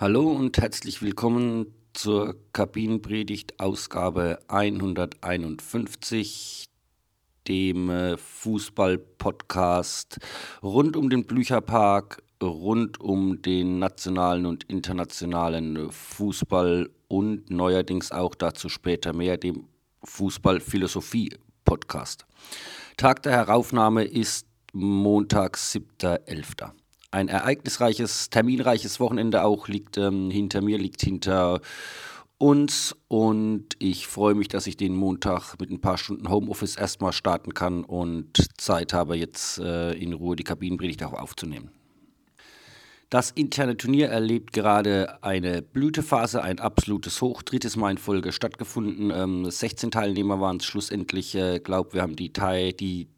Hallo und herzlich willkommen zur Kabinenpredigt Ausgabe 151, dem äh, Fußball-Podcast rund um den Blücherpark, rund um den nationalen und internationalen Fußball und neuerdings auch dazu später mehr dem Fußball-Philosophie-Podcast. Tag der Heraufnahme ist Montag, 7.11 ein ereignisreiches, terminreiches Wochenende auch liegt ähm, hinter mir, liegt hinter uns und ich freue mich, dass ich den Montag mit ein paar Stunden Homeoffice erstmal starten kann und Zeit habe, jetzt äh, in Ruhe die Kabinenpredigt auch aufzunehmen. Das interne Turnier erlebt gerade eine Blütephase, ein absolutes Hoch, drittes Mal in Folge stattgefunden. Ähm, 16 Teilnehmer waren es schlussendlich. Ich äh, glaube, wir haben die, Teil, die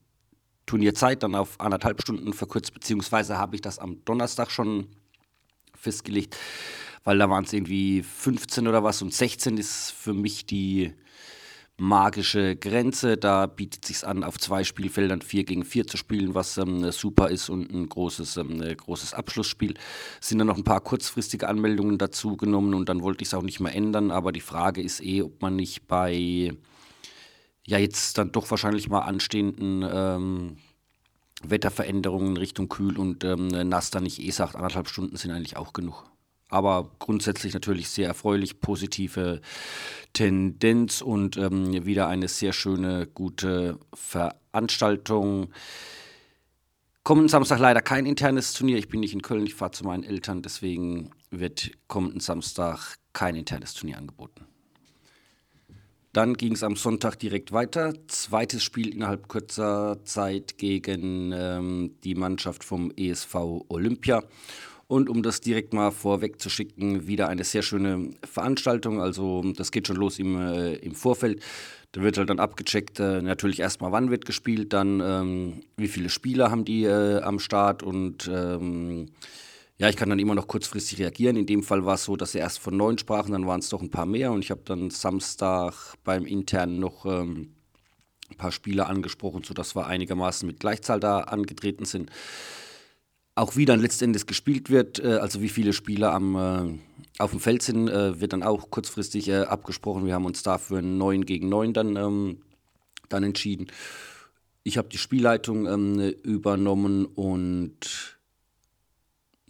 Turnierzeit dann auf anderthalb Stunden verkürzt, beziehungsweise habe ich das am Donnerstag schon festgelegt, weil da waren es irgendwie 15 oder was und 16 ist für mich die magische Grenze. Da bietet sich an, auf zwei Spielfeldern 4 gegen 4 zu spielen, was ähm, super ist und ein großes, ähm, großes Abschlussspiel. Es sind dann noch ein paar kurzfristige Anmeldungen dazu genommen und dann wollte ich es auch nicht mehr ändern, aber die Frage ist eh, ob man nicht bei ja jetzt dann doch wahrscheinlich mal anstehenden ähm, Wetterveränderungen Richtung kühl und ähm, nass dann nicht eh sagt, anderthalb Stunden sind eigentlich auch genug. Aber grundsätzlich natürlich sehr erfreulich, positive Tendenz und ähm, wieder eine sehr schöne, gute Veranstaltung. Kommenden Samstag leider kein internes Turnier. Ich bin nicht in Köln, ich fahre zu meinen Eltern, deswegen wird kommenden Samstag kein internes Turnier angeboten. Dann ging es am Sonntag direkt weiter. Zweites Spiel innerhalb kurzer Zeit gegen ähm, die Mannschaft vom ESV Olympia. Und um das direkt mal vorweg zu schicken, wieder eine sehr schöne Veranstaltung. Also das geht schon los im, äh, im Vorfeld. Da wird halt dann abgecheckt, äh, natürlich erstmal wann wird gespielt, dann ähm, wie viele Spieler haben die äh, am Start und ähm, ja, ich kann dann immer noch kurzfristig reagieren. In dem Fall war es so, dass sie erst von neun sprachen, dann waren es doch ein paar mehr und ich habe dann Samstag beim internen noch ähm, ein paar Spieler angesprochen, sodass wir einigermaßen mit Gleichzahl da angetreten sind. Auch wie dann letztendlich gespielt wird, äh, also wie viele Spieler am, äh, auf dem Feld sind, äh, wird dann auch kurzfristig äh, abgesprochen. Wir haben uns dafür 9 gegen 9 dann, ähm, dann entschieden. Ich habe die Spielleitung ähm, übernommen und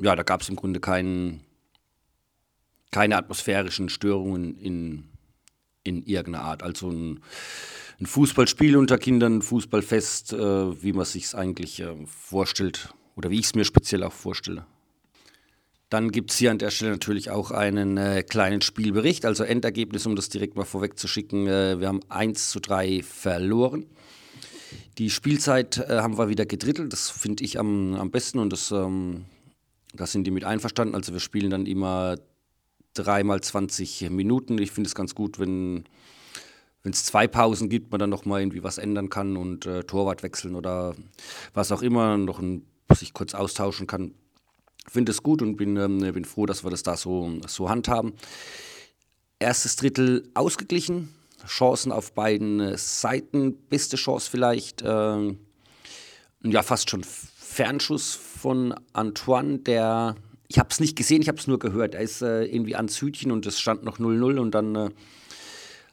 ja, da gab es im Grunde kein, keine atmosphärischen Störungen in, in irgendeiner Art. Also ein, ein Fußballspiel unter Kindern, ein Fußballfest, äh, wie man sich eigentlich äh, vorstellt oder wie ich es mir speziell auch vorstelle. Dann gibt es hier an der Stelle natürlich auch einen äh, kleinen Spielbericht, also Endergebnis, um das direkt mal vorwegzuschicken. Äh, wir haben 1 zu 3 verloren. Die Spielzeit äh, haben wir wieder gedrittelt, das finde ich am, am besten und das ähm, da sind die mit einverstanden. Also wir spielen dann immer dreimal 20 Minuten. Ich finde es ganz gut, wenn wenn es zwei Pausen gibt, man dann noch mal irgendwie was ändern kann und äh, Torwart wechseln oder was auch immer, noch ein, sich kurz austauschen kann. Finde es gut und bin, ähm, bin froh, dass wir das da so, so handhaben. Erstes Drittel ausgeglichen, Chancen auf beiden äh, Seiten, beste Chance vielleicht, äh, ja fast schon Fernschuss von Antoine, der, ich habe es nicht gesehen, ich habe es nur gehört. Er ist äh, irgendwie ans Hütchen und es stand noch 0-0 und dann äh,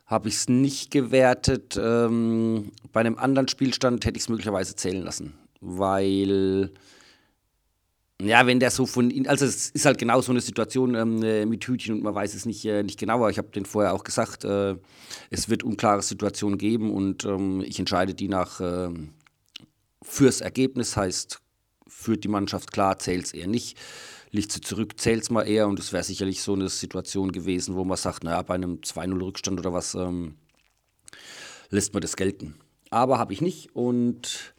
habe ich es nicht gewertet. Ähm, bei einem anderen Spielstand hätte ich es möglicherweise zählen lassen, weil ja, wenn der so von, also es ist halt genau so eine Situation ähm, äh, mit Hütchen und man weiß es nicht, äh, nicht genauer. Ich habe den vorher auch gesagt, äh, es wird unklare Situationen geben und ähm, ich entscheide die nach äh, fürs Ergebnis, heißt führt die Mannschaft klar, zählt es eher nicht. Liegt sie zurück, zählt es mal eher und es wäre sicherlich so eine Situation gewesen, wo man sagt, naja, bei einem 2-0-Rückstand oder was ähm, lässt man das gelten. Aber habe ich nicht und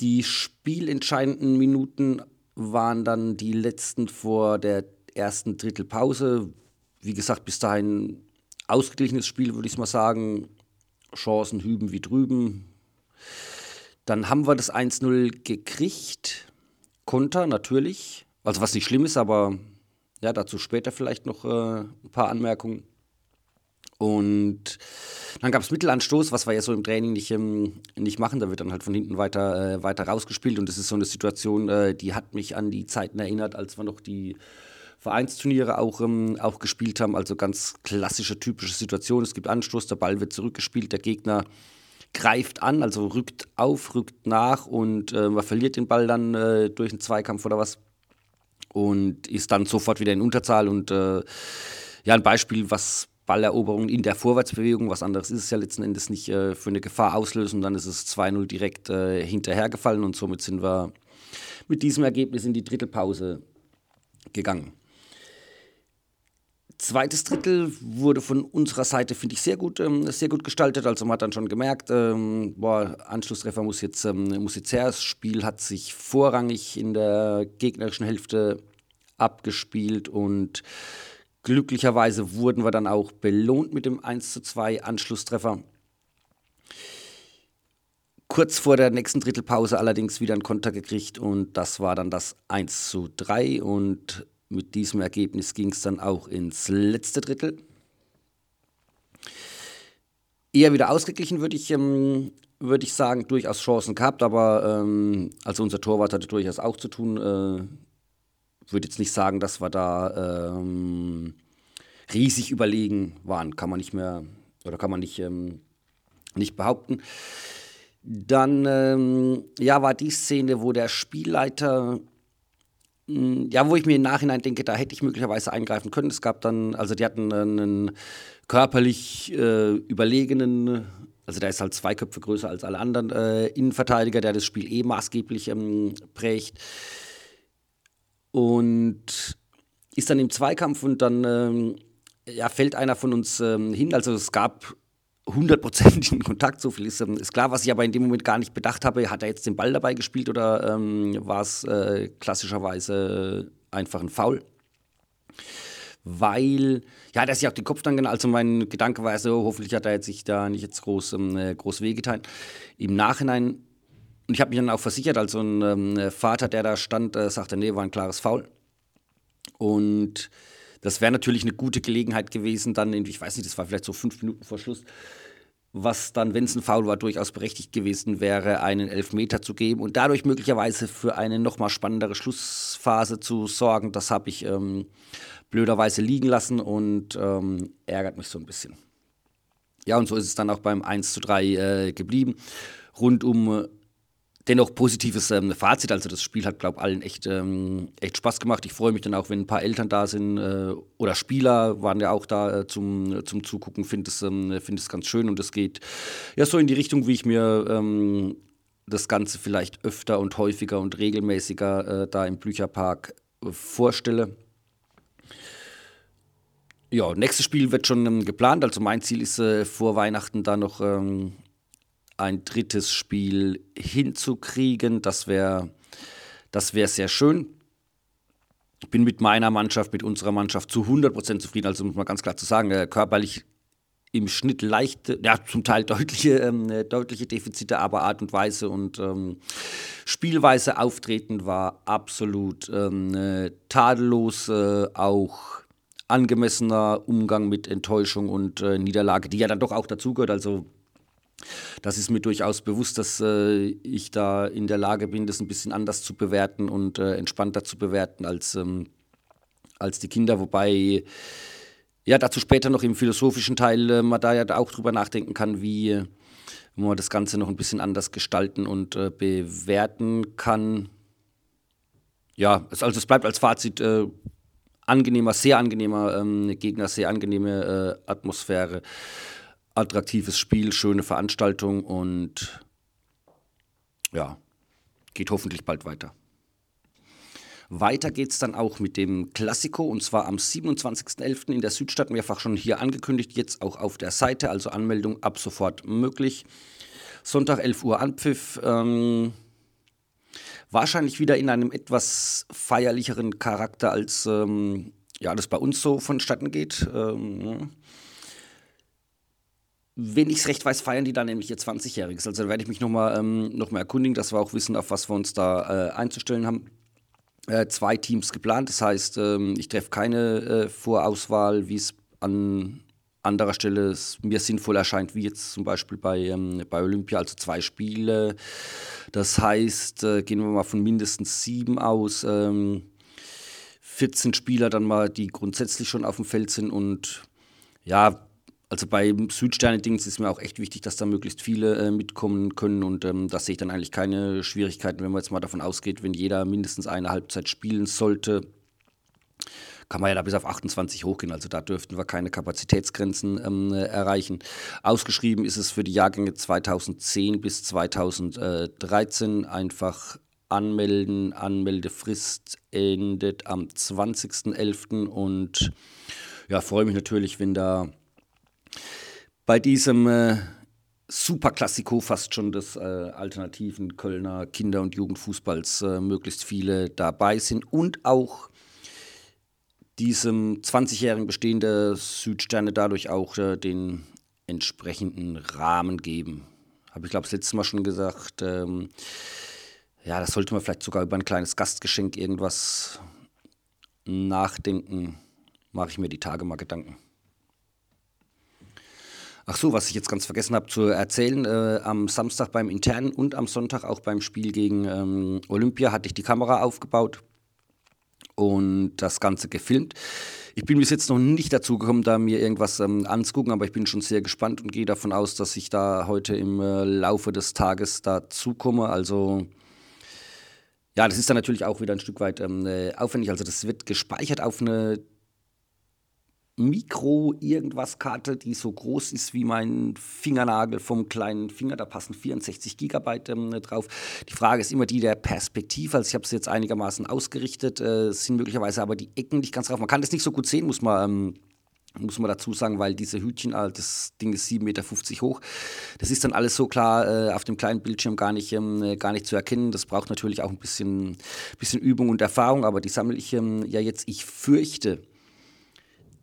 die spielentscheidenden Minuten waren dann die letzten vor der ersten Drittelpause. Wie gesagt, bis dahin ausgeglichenes Spiel, würde ich mal sagen. Chancen hüben wie drüben. Dann haben wir das 1-0 gekriegt. Konter natürlich. Also was nicht schlimm ist, aber ja, dazu später vielleicht noch äh, ein paar Anmerkungen. Und dann gab es Mittelanstoß, was wir ja so im Training nicht, ähm, nicht machen. Da wird dann halt von hinten weiter, äh, weiter rausgespielt. Und das ist so eine Situation, äh, die hat mich an die Zeiten erinnert, als wir noch die Vereinsturniere auch, ähm, auch gespielt haben. Also ganz klassische, typische Situation. Es gibt Anstoß, der Ball wird zurückgespielt, der Gegner greift an, also rückt auf, rückt nach und äh, man verliert den Ball dann äh, durch einen Zweikampf oder was und ist dann sofort wieder in Unterzahl. Und äh, ja, ein Beispiel, was Balleroberung in der Vorwärtsbewegung, was anderes ist es ja letzten Endes nicht äh, für eine Gefahr auslösen. Dann ist es 2-0 direkt äh, hinterhergefallen und somit sind wir mit diesem Ergebnis in die Drittelpause gegangen. Zweites Drittel wurde von unserer Seite, finde ich, sehr gut, ähm, sehr gut gestaltet. Also man hat dann schon gemerkt, ähm, boah, Anschlusstreffer muss jetzt, ähm, muss jetzt her. Das Spiel hat sich vorrangig in der gegnerischen Hälfte abgespielt und glücklicherweise wurden wir dann auch belohnt mit dem 1 zu 2 Anschlusstreffer. Kurz vor der nächsten Drittelpause allerdings wieder einen Konter gekriegt und das war dann das 1 zu 3 und mit diesem Ergebnis ging es dann auch ins letzte Drittel. Eher wieder ausgeglichen, würde ich, ähm, würd ich sagen, durchaus Chancen gehabt, aber ähm, also unser Torwart hatte durchaus auch zu tun. Äh, würde jetzt nicht sagen, dass wir da ähm, riesig überlegen waren, kann man nicht mehr oder kann man nicht, ähm, nicht behaupten. Dann ähm, ja, war die Szene, wo der Spielleiter ja, wo ich mir im Nachhinein denke, da hätte ich möglicherweise eingreifen können. Es gab dann, also die hatten einen körperlich äh, überlegenen, also der ist halt zwei Köpfe größer als alle anderen äh, Innenverteidiger, der das Spiel eh maßgeblich ähm, prägt. Und ist dann im Zweikampf und dann ähm, ja, fällt einer von uns ähm, hin. Also es gab hundertprozentigen Kontakt, so viel ist, ähm, ist, klar. Was ich aber in dem Moment gar nicht bedacht habe, hat er jetzt den Ball dabei gespielt oder ähm, war es äh, klassischerweise einfach ein Foul? Weil, ja, der sich auch den Kopf dann genau, also mein Gedanke war so, hoffentlich hat er jetzt sich da nicht jetzt groß, ähm, äh, groß wehgetan. Im Nachhinein, und ich habe mich dann auch versichert, also ein ähm, Vater, der da stand, äh, sagte, nee, war ein klares Foul. Und das wäre natürlich eine gute Gelegenheit gewesen, dann, in, ich weiß nicht, das war vielleicht so fünf Minuten vor Schluss, was dann, wenn es ein Foul war, durchaus berechtigt gewesen wäre, einen Elfmeter zu geben und dadurch möglicherweise für eine nochmal spannendere Schlussphase zu sorgen. Das habe ich ähm, blöderweise liegen lassen und ähm, ärgert mich so ein bisschen. Ja, und so ist es dann auch beim 1 zu 3 äh, geblieben. Rund um dennoch positives ähm, Fazit. Also das Spiel hat, glaube ich, allen echt, ähm, echt Spaß gemacht. Ich freue mich dann auch, wenn ein paar Eltern da sind äh, oder Spieler waren ja auch da äh, zum, zum Zugucken. Finde es, ähm, find ganz schön und es geht ja so in die Richtung, wie ich mir ähm, das Ganze vielleicht öfter und häufiger und regelmäßiger äh, da im Blücherpark vorstelle. Ja, nächstes Spiel wird schon ähm, geplant. Also mein Ziel ist äh, vor Weihnachten da noch ähm, ein drittes Spiel hinzukriegen. Das wäre das wär sehr schön. Ich bin mit meiner Mannschaft, mit unserer Mannschaft zu 100% zufrieden. Also muss man ganz klar zu sagen, äh, körperlich im Schnitt leichte, ja zum Teil deutliche, ähm, deutliche Defizite, aber Art und Weise und ähm, Spielweise auftreten war absolut ähm, äh, tadellos, äh, auch angemessener Umgang mit Enttäuschung und äh, Niederlage, die ja dann doch auch dazugehört. Also das ist mir durchaus bewusst, dass äh, ich da in der Lage bin, das ein bisschen anders zu bewerten und äh, entspannter zu bewerten als, ähm, als die Kinder. Wobei, ja, dazu später noch im philosophischen Teil äh, man da ja auch drüber nachdenken kann, wie man das Ganze noch ein bisschen anders gestalten und äh, bewerten kann. Ja, also es bleibt als Fazit äh, angenehmer, sehr angenehmer ähm, Gegner, sehr angenehme äh, Atmosphäre attraktives Spiel, schöne Veranstaltung und ja, geht hoffentlich bald weiter. Weiter geht es dann auch mit dem Klassiko und zwar am 27.11. in der Südstadt, mehrfach schon hier angekündigt, jetzt auch auf der Seite, also Anmeldung ab sofort möglich. Sonntag 11 Uhr Anpfiff. Ähm, wahrscheinlich wieder in einem etwas feierlicheren Charakter, als ähm, ja, das bei uns so vonstatten geht. Ähm, wenn ich es recht weiß, feiern die dann nämlich ihr 20-Jähriges. Also da werde ich mich nochmal ähm, noch erkundigen, dass wir auch wissen, auf was wir uns da äh, einzustellen haben. Äh, zwei Teams geplant, das heißt, ähm, ich treffe keine äh, Vorauswahl, wie es an anderer Stelle mir sinnvoll erscheint, wie jetzt zum Beispiel bei, ähm, bei Olympia, also zwei Spiele. Das heißt, äh, gehen wir mal von mindestens sieben aus. Ähm, 14 Spieler dann mal, die grundsätzlich schon auf dem Feld sind und ja, also beim Südsterne-Dings ist mir auch echt wichtig, dass da möglichst viele äh, mitkommen können und ähm, da sehe ich dann eigentlich keine Schwierigkeiten, wenn man jetzt mal davon ausgeht, wenn jeder mindestens eine Halbzeit spielen sollte, kann man ja da bis auf 28 hochgehen. Also da dürften wir keine Kapazitätsgrenzen ähm, erreichen. Ausgeschrieben ist es für die Jahrgänge 2010 bis 2013 einfach anmelden. Anmeldefrist endet am 20.11. und ja, freue mich natürlich, wenn da bei diesem äh, Superklassiko fast schon des äh, alternativen Kölner Kinder- und Jugendfußballs äh, möglichst viele dabei sind und auch diesem 20-jährigen Bestehen der Südsterne dadurch auch äh, den entsprechenden Rahmen geben. Habe ich glaube das letzte Mal schon gesagt. Ähm, ja, das sollte man vielleicht sogar über ein kleines Gastgeschenk irgendwas nachdenken. Mache ich mir die Tage mal Gedanken. Ach so, was ich jetzt ganz vergessen habe zu erzählen, äh, am Samstag beim Internen und am Sonntag auch beim Spiel gegen ähm, Olympia hatte ich die Kamera aufgebaut und das Ganze gefilmt. Ich bin bis jetzt noch nicht dazu gekommen, da mir irgendwas ähm, anzugucken, aber ich bin schon sehr gespannt und gehe davon aus, dass ich da heute im äh, Laufe des Tages dazu komme. Also ja, das ist dann natürlich auch wieder ein Stück weit ähm, äh, aufwendig. Also das wird gespeichert auf eine Mikro-Irgendwas-Karte, die so groß ist wie mein Fingernagel vom kleinen Finger. Da passen 64 Gigabyte ähm, drauf. Die Frage ist immer die der Perspektive. Also ich habe es jetzt einigermaßen ausgerichtet, äh, sind möglicherweise aber die Ecken nicht ganz drauf. Man kann das nicht so gut sehen, muss man. Ähm, muss man dazu sagen, weil diese Hütchen, äh, das Ding ist 7,50 Meter hoch. Das ist dann alles so klar äh, auf dem kleinen Bildschirm gar nicht, ähm, äh, gar nicht zu erkennen. Das braucht natürlich auch ein bisschen, bisschen Übung und Erfahrung, aber die sammle ich ähm, ja jetzt. Ich fürchte,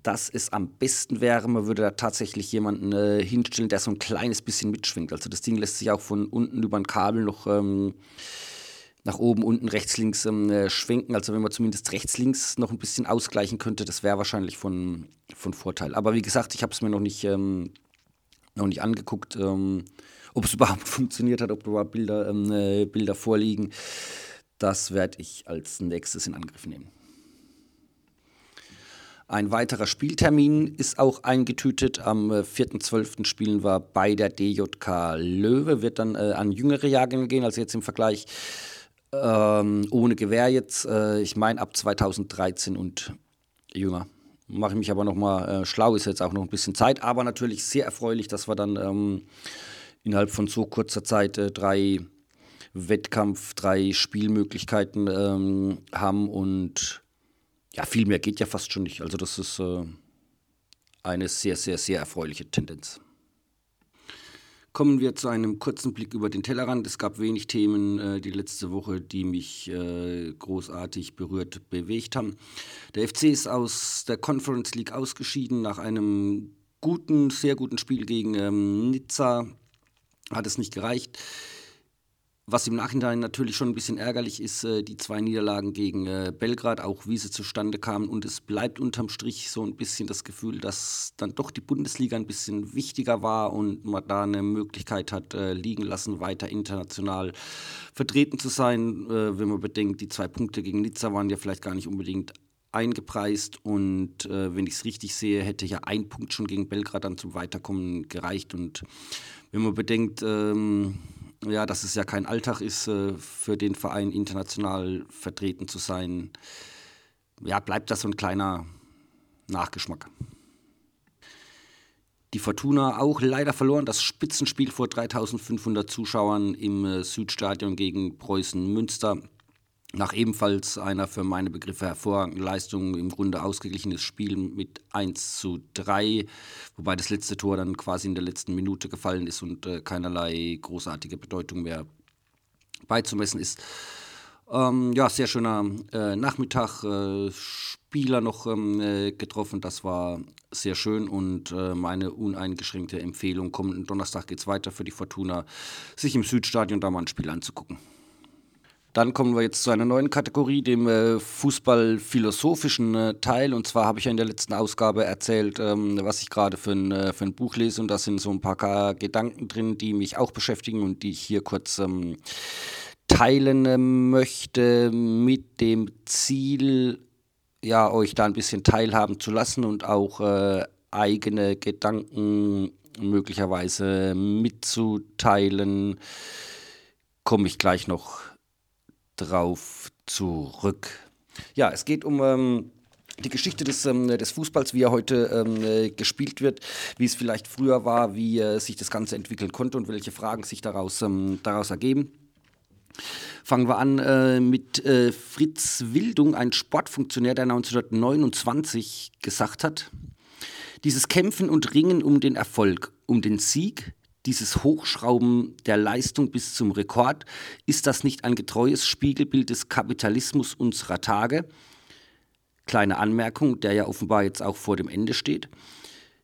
dass es am besten wäre, man würde da tatsächlich jemanden äh, hinstellen, der so ein kleines bisschen mitschwingt. Also das Ding lässt sich auch von unten über ein Kabel noch ähm, nach oben, unten, rechts, links ähm, äh, schwenken. Also wenn man zumindest rechts, links noch ein bisschen ausgleichen könnte, das wäre wahrscheinlich von, von Vorteil. Aber wie gesagt, ich habe es mir noch nicht, ähm, noch nicht angeguckt, ähm, ob es überhaupt funktioniert hat, ob überhaupt Bilder, ähm, äh, Bilder vorliegen. Das werde ich als nächstes in Angriff nehmen. Ein weiterer Spieltermin ist auch eingetütet. Am 4.12. Äh, spielen wir bei der DJK Löwe. Wird dann äh, an jüngere Jahrgänge gehen, also jetzt im Vergleich ähm, ohne Gewehr jetzt. Äh, ich meine ab 2013 und jünger. Mache ich mich aber nochmal äh, schlau, ist jetzt auch noch ein bisschen Zeit, aber natürlich sehr erfreulich, dass wir dann ähm, innerhalb von so kurzer Zeit äh, drei Wettkampf, drei Spielmöglichkeiten ähm, haben und ja, viel mehr geht ja fast schon nicht. Also das ist äh, eine sehr, sehr, sehr erfreuliche Tendenz. Kommen wir zu einem kurzen Blick über den Tellerrand. Es gab wenig Themen äh, die letzte Woche, die mich äh, großartig berührt, bewegt haben. Der FC ist aus der Conference League ausgeschieden nach einem guten, sehr guten Spiel gegen ähm, Nizza. Hat es nicht gereicht. Was im Nachhinein natürlich schon ein bisschen ärgerlich ist, äh, die zwei Niederlagen gegen äh, Belgrad, auch wie sie zustande kamen. Und es bleibt unterm Strich so ein bisschen das Gefühl, dass dann doch die Bundesliga ein bisschen wichtiger war und man da eine Möglichkeit hat äh, liegen lassen, weiter international vertreten zu sein. wenn man bedenkt, die zwei Punkte gegen Nizza waren ja vielleicht gar nicht unbedingt eingepreist und wenn ich es richtig sehe, hätte ja ein Punkt schon gegen Belgrad dann zum Weiterkommen gereicht. Und wenn man bedenkt, ähm, ja, dass es ja kein Alltag ist, äh, für den Verein international vertreten zu sein, ja, bleibt das so ein kleiner Nachgeschmack. Die Fortuna auch leider verloren. Das Spitzenspiel vor 3500 Zuschauern im äh, Südstadion gegen Preußen Münster nach ebenfalls einer für meine Begriffe hervorragenden Leistung im Grunde ausgeglichenes Spiel mit 1 zu 3, wobei das letzte Tor dann quasi in der letzten Minute gefallen ist und äh, keinerlei großartige Bedeutung mehr beizumessen ist. Ähm, ja, sehr schöner äh, Nachmittag, äh, Spieler noch ähm, äh, getroffen, das war sehr schön und äh, meine uneingeschränkte Empfehlung, kommenden Donnerstag geht es weiter für die Fortuna, sich im Südstadion da mal ein Spiel anzugucken. Dann kommen wir jetzt zu einer neuen Kategorie, dem äh, fußballphilosophischen äh, Teil. Und zwar habe ich ja in der letzten Ausgabe erzählt, ähm, was ich gerade für, ein, äh, für ein Buch lese. Und da sind so ein paar Gedanken drin, die mich auch beschäftigen und die ich hier kurz ähm, teilen äh, möchte mit dem Ziel, ja, euch da ein bisschen teilhaben zu lassen und auch äh, eigene Gedanken möglicherweise mitzuteilen, komme ich gleich noch drauf zurück. Ja, es geht um ähm, die Geschichte des, ähm, des Fußballs, wie er heute ähm, äh, gespielt wird, wie es vielleicht früher war, wie äh, sich das Ganze entwickeln konnte und welche Fragen sich daraus, ähm, daraus ergeben. Fangen wir an äh, mit äh, Fritz Wildung, ein Sportfunktionär, der 1929 gesagt hat, dieses Kämpfen und Ringen um den Erfolg, um den Sieg, dieses Hochschrauben der Leistung bis zum Rekord, ist das nicht ein getreues Spiegelbild des Kapitalismus unserer Tage? Kleine Anmerkung, der ja offenbar jetzt auch vor dem Ende steht.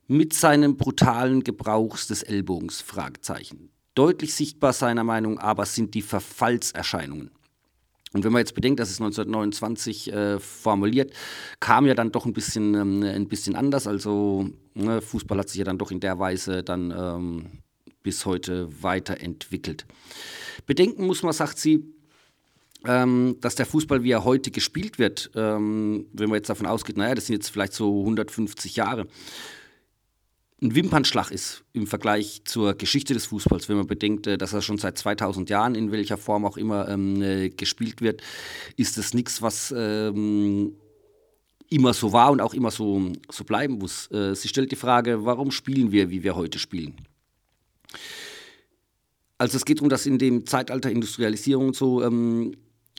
Mit seinem brutalen Gebrauchs des Ellbogens? Fragezeichen. Deutlich sichtbar seiner Meinung aber sind die Verfallserscheinungen. Und wenn man jetzt bedenkt, das ist 1929 äh, formuliert, kam ja dann doch ein bisschen, ähm, ein bisschen anders. Also ne, Fußball hat sich ja dann doch in der Weise dann ähm, bis heute weiterentwickelt. Bedenken muss man, sagt sie, ähm, dass der Fußball, wie er heute gespielt wird, ähm, wenn man jetzt davon ausgeht, naja, das sind jetzt vielleicht so 150 Jahre, ein Wimpernschlag ist im Vergleich zur Geschichte des Fußballs, wenn man bedenkt, äh, dass er schon seit 2000 Jahren in welcher Form auch immer ähm, äh, gespielt wird, ist das nichts, was ähm, immer so war und auch immer so, so bleiben muss. Äh, sie stellt die Frage, warum spielen wir, wie wir heute spielen? Also es geht darum, dass in dem Zeitalter Industrialisierung so ähm,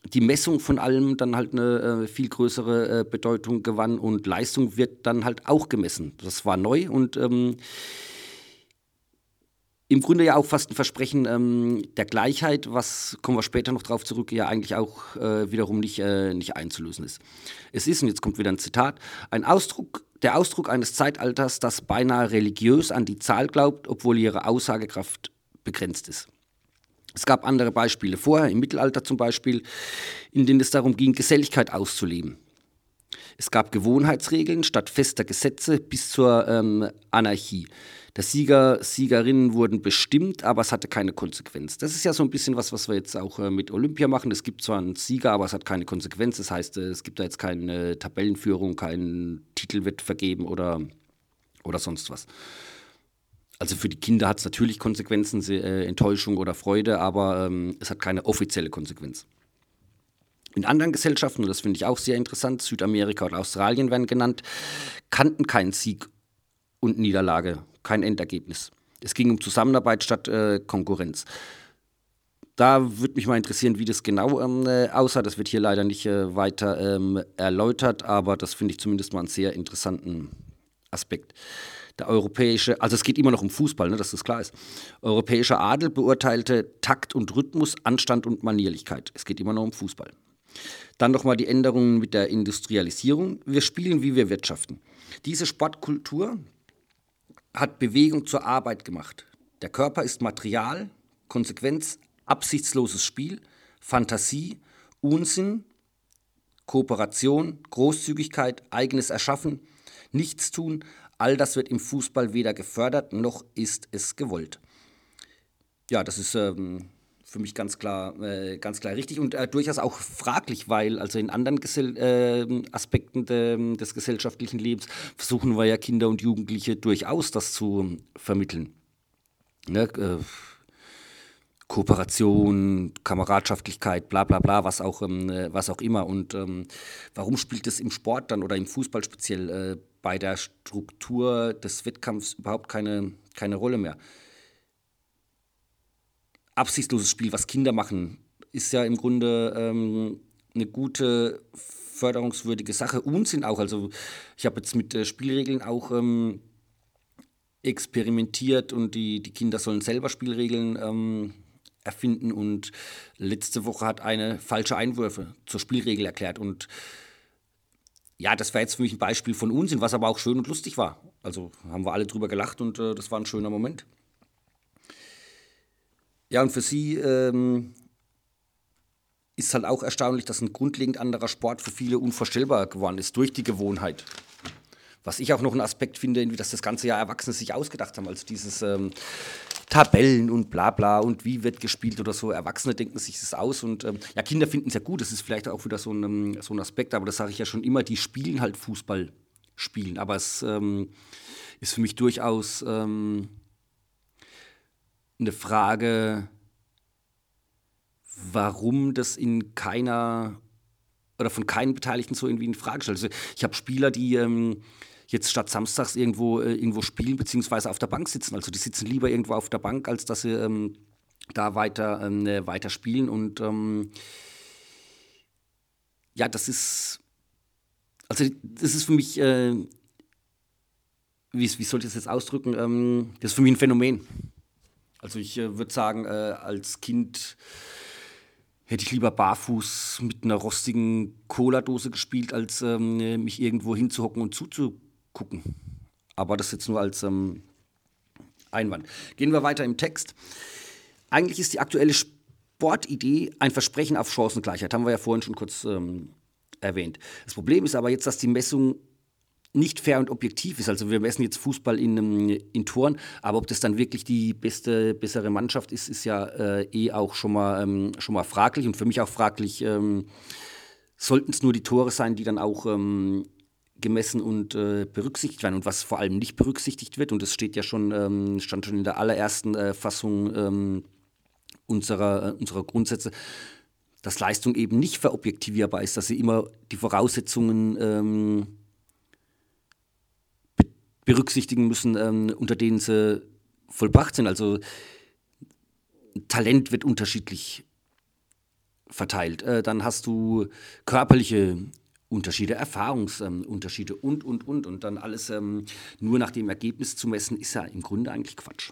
die Messung von allem dann halt eine äh, viel größere äh, Bedeutung gewann und Leistung wird dann halt auch gemessen. Das war neu und ähm, im Grunde ja auch fast ein Versprechen ähm, der Gleichheit, was, kommen wir später noch drauf zurück, ja eigentlich auch äh, wiederum nicht, äh, nicht einzulösen ist. Es ist, und jetzt kommt wieder ein Zitat, ein Ausdruck, der Ausdruck eines Zeitalters, das beinahe religiös an die Zahl glaubt, obwohl ihre Aussagekraft begrenzt ist. Es gab andere Beispiele vorher, im Mittelalter zum Beispiel, in denen es darum ging, Geselligkeit auszuleben. Es gab Gewohnheitsregeln statt fester Gesetze bis zur ähm, Anarchie. Der Sieger, Siegerinnen wurden bestimmt, aber es hatte keine Konsequenz. Das ist ja so ein bisschen was, was wir jetzt auch äh, mit Olympia machen. Es gibt zwar einen Sieger, aber es hat keine Konsequenz. Das heißt, äh, es gibt da jetzt keine Tabellenführung, keinen Titel wird vergeben oder, oder sonst was. Also für die Kinder hat es natürlich Konsequenzen, äh, Enttäuschung oder Freude, aber ähm, es hat keine offizielle Konsequenz. In anderen Gesellschaften, und das finde ich auch sehr interessant, Südamerika oder Australien werden genannt, kannten keinen Sieg und Niederlage, kein Endergebnis. Es ging um Zusammenarbeit statt äh, Konkurrenz. Da würde mich mal interessieren, wie das genau ähm, äh, aussah. Das wird hier leider nicht äh, weiter ähm, erläutert, aber das finde ich zumindest mal einen sehr interessanten Aspekt der europäische, also es geht immer noch um Fußball, ne, dass das klar ist. Europäischer Adel beurteilte Takt und Rhythmus, Anstand und Manierlichkeit. Es geht immer noch um Fußball. Dann nochmal die Änderungen mit der Industrialisierung. Wir spielen, wie wir wirtschaften. Diese Sportkultur hat Bewegung zur Arbeit gemacht. Der Körper ist Material, Konsequenz, absichtsloses Spiel, Fantasie, Unsinn, Kooperation, Großzügigkeit, eigenes Erschaffen, Nichtstun, All das wird im Fußball weder gefördert noch ist es gewollt. Ja, das ist ähm, für mich ganz klar, äh, ganz klar richtig und äh, durchaus auch fraglich, weil also in anderen Gesell äh, Aspekten de des gesellschaftlichen Lebens versuchen wir ja Kinder und Jugendliche durchaus das zu vermitteln. Ne? Äh, Kooperation, Kameradschaftlichkeit, bla bla bla, was auch, ähm, was auch immer. Und ähm, warum spielt es im Sport dann oder im Fußball speziell äh, bei der Struktur des Wettkampfs überhaupt keine, keine Rolle mehr. Absichtsloses Spiel, was Kinder machen, ist ja im Grunde ähm, eine gute, förderungswürdige Sache. Unsinn auch. Also ich habe jetzt mit äh, Spielregeln auch ähm, experimentiert und die, die Kinder sollen selber Spielregeln ähm, erfinden. Und letzte Woche hat eine falsche Einwürfe zur Spielregel erklärt. Und ja, das war jetzt für mich ein Beispiel von Unsinn, was aber auch schön und lustig war. Also haben wir alle drüber gelacht und äh, das war ein schöner Moment. Ja, und für sie ähm, ist halt auch erstaunlich, dass ein grundlegend anderer Sport für viele unvorstellbar geworden ist durch die Gewohnheit. Was ich auch noch einen Aspekt finde, dass das ganze Jahr Erwachsene sich ausgedacht haben. Also dieses ähm, Tabellen und bla bla und wie wird gespielt oder so. Erwachsene denken sich das aus und ähm, ja, Kinder finden es ja gut. Das ist vielleicht auch wieder so ein, ähm, so ein Aspekt, aber das sage ich ja schon immer, die spielen halt Fußball spielen. Aber es ähm, ist für mich durchaus ähm, eine Frage, warum das in keiner oder von keinen Beteiligten so irgendwie in Frage gestellt. Also ich habe Spieler, die ähm, jetzt statt samstags irgendwo, äh, irgendwo spielen, beziehungsweise auf der Bank sitzen. Also die sitzen lieber irgendwo auf der Bank, als dass sie ähm, da weiter, ähm, äh, weiter spielen. Und ähm, ja, das ist, also das ist für mich, äh, wie, wie soll ich das jetzt ausdrücken, ähm, das ist für mich ein Phänomen. Also ich äh, würde sagen, äh, als Kind hätte ich lieber barfuß mit einer rostigen Cola-Dose gespielt, als ähm, mich irgendwo hinzuhocken und zuzugucken. Aber das jetzt nur als ähm, Einwand. Gehen wir weiter im Text. Eigentlich ist die aktuelle Sportidee ein Versprechen auf Chancengleichheit, haben wir ja vorhin schon kurz ähm, erwähnt. Das Problem ist aber jetzt, dass die Messung nicht fair und objektiv ist. Also wir messen jetzt Fußball in, ähm, in Toren, aber ob das dann wirklich die beste, bessere Mannschaft ist, ist ja äh, eh auch schon mal, ähm, schon mal fraglich und für mich auch fraglich, ähm, sollten es nur die Tore sein, die dann auch ähm, gemessen und äh, berücksichtigt werden und was vor allem nicht berücksichtigt wird und das steht ja schon, ähm, stand schon in der allerersten äh, Fassung ähm, unserer, äh, unserer Grundsätze, dass Leistung eben nicht verobjektivierbar ist, dass sie immer die Voraussetzungen berücksichtigen müssen, ähm, unter denen sie vollbracht sind. Also Talent wird unterschiedlich verteilt. Äh, dann hast du körperliche Unterschiede, Erfahrungsunterschiede ähm, und, und, und. Und dann alles ähm, nur nach dem Ergebnis zu messen, ist ja im Grunde eigentlich Quatsch.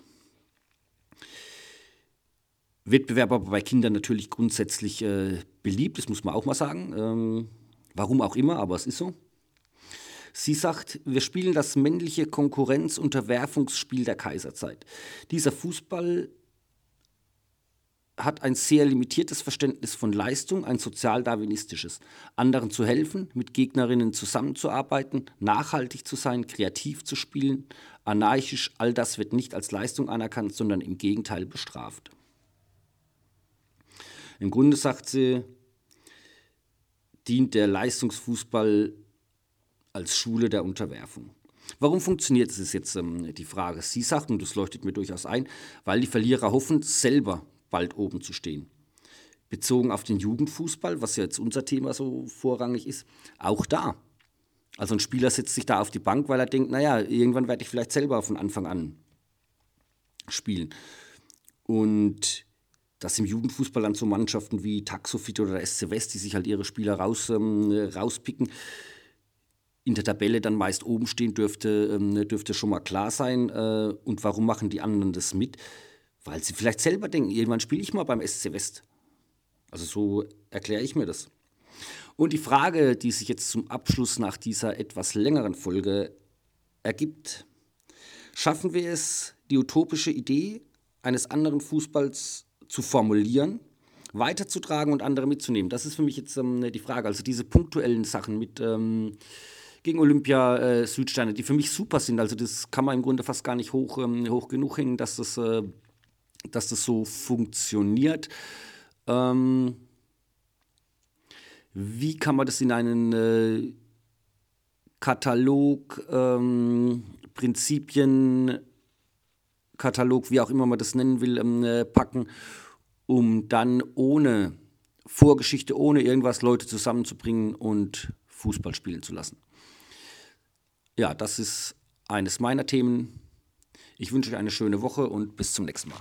Wettbewerb aber bei Kindern natürlich grundsätzlich äh, beliebt, das muss man auch mal sagen. Ähm, warum auch immer, aber es ist so. Sie sagt, wir spielen das männliche Konkurrenz-Unterwerfungsspiel der Kaiserzeit. Dieser Fußball hat ein sehr limitiertes Verständnis von Leistung, ein sozialdarwinistisches. Anderen zu helfen, mit Gegnerinnen zusammenzuarbeiten, nachhaltig zu sein, kreativ zu spielen, anarchisch, all das wird nicht als Leistung anerkannt, sondern im Gegenteil bestraft. Im Grunde sagt sie, dient der Leistungsfußball als Schule der Unterwerfung. Warum funktioniert es, jetzt ähm, die Frage. Sie sagt, und das leuchtet mir durchaus ein, weil die Verlierer hoffen, selber bald oben zu stehen. Bezogen auf den Jugendfußball, was ja jetzt unser Thema so vorrangig ist, auch da. Also ein Spieler setzt sich da auf die Bank, weil er denkt, naja, irgendwann werde ich vielleicht selber von Anfang an spielen. Und dass im Jugendfußball dann so Mannschaften wie Taxofit oder SC West, die sich halt ihre Spieler raus, ähm, rauspicken, in der Tabelle dann meist oben stehen, dürfte, ähm, dürfte schon mal klar sein. Äh, und warum machen die anderen das mit? Weil sie vielleicht selber denken, irgendwann spiele ich mal beim SC West. Also so erkläre ich mir das. Und die Frage, die sich jetzt zum Abschluss nach dieser etwas längeren Folge ergibt, schaffen wir es, die utopische Idee eines anderen Fußballs zu formulieren, weiterzutragen und andere mitzunehmen? Das ist für mich jetzt ähm, die Frage. Also diese punktuellen Sachen mit... Ähm, gegen Olympia äh, Südsterne, die für mich super sind. Also das kann man im Grunde fast gar nicht hoch, ähm, hoch genug hängen, dass das, äh, dass das so funktioniert. Ähm, wie kann man das in einen äh, Katalog, ähm, Prinzipien, Katalog, wie auch immer man das nennen will, ähm, äh, packen, um dann ohne Vorgeschichte, ohne irgendwas Leute zusammenzubringen und Fußball spielen zu lassen. Ja, das ist eines meiner Themen. Ich wünsche euch eine schöne Woche und bis zum nächsten Mal.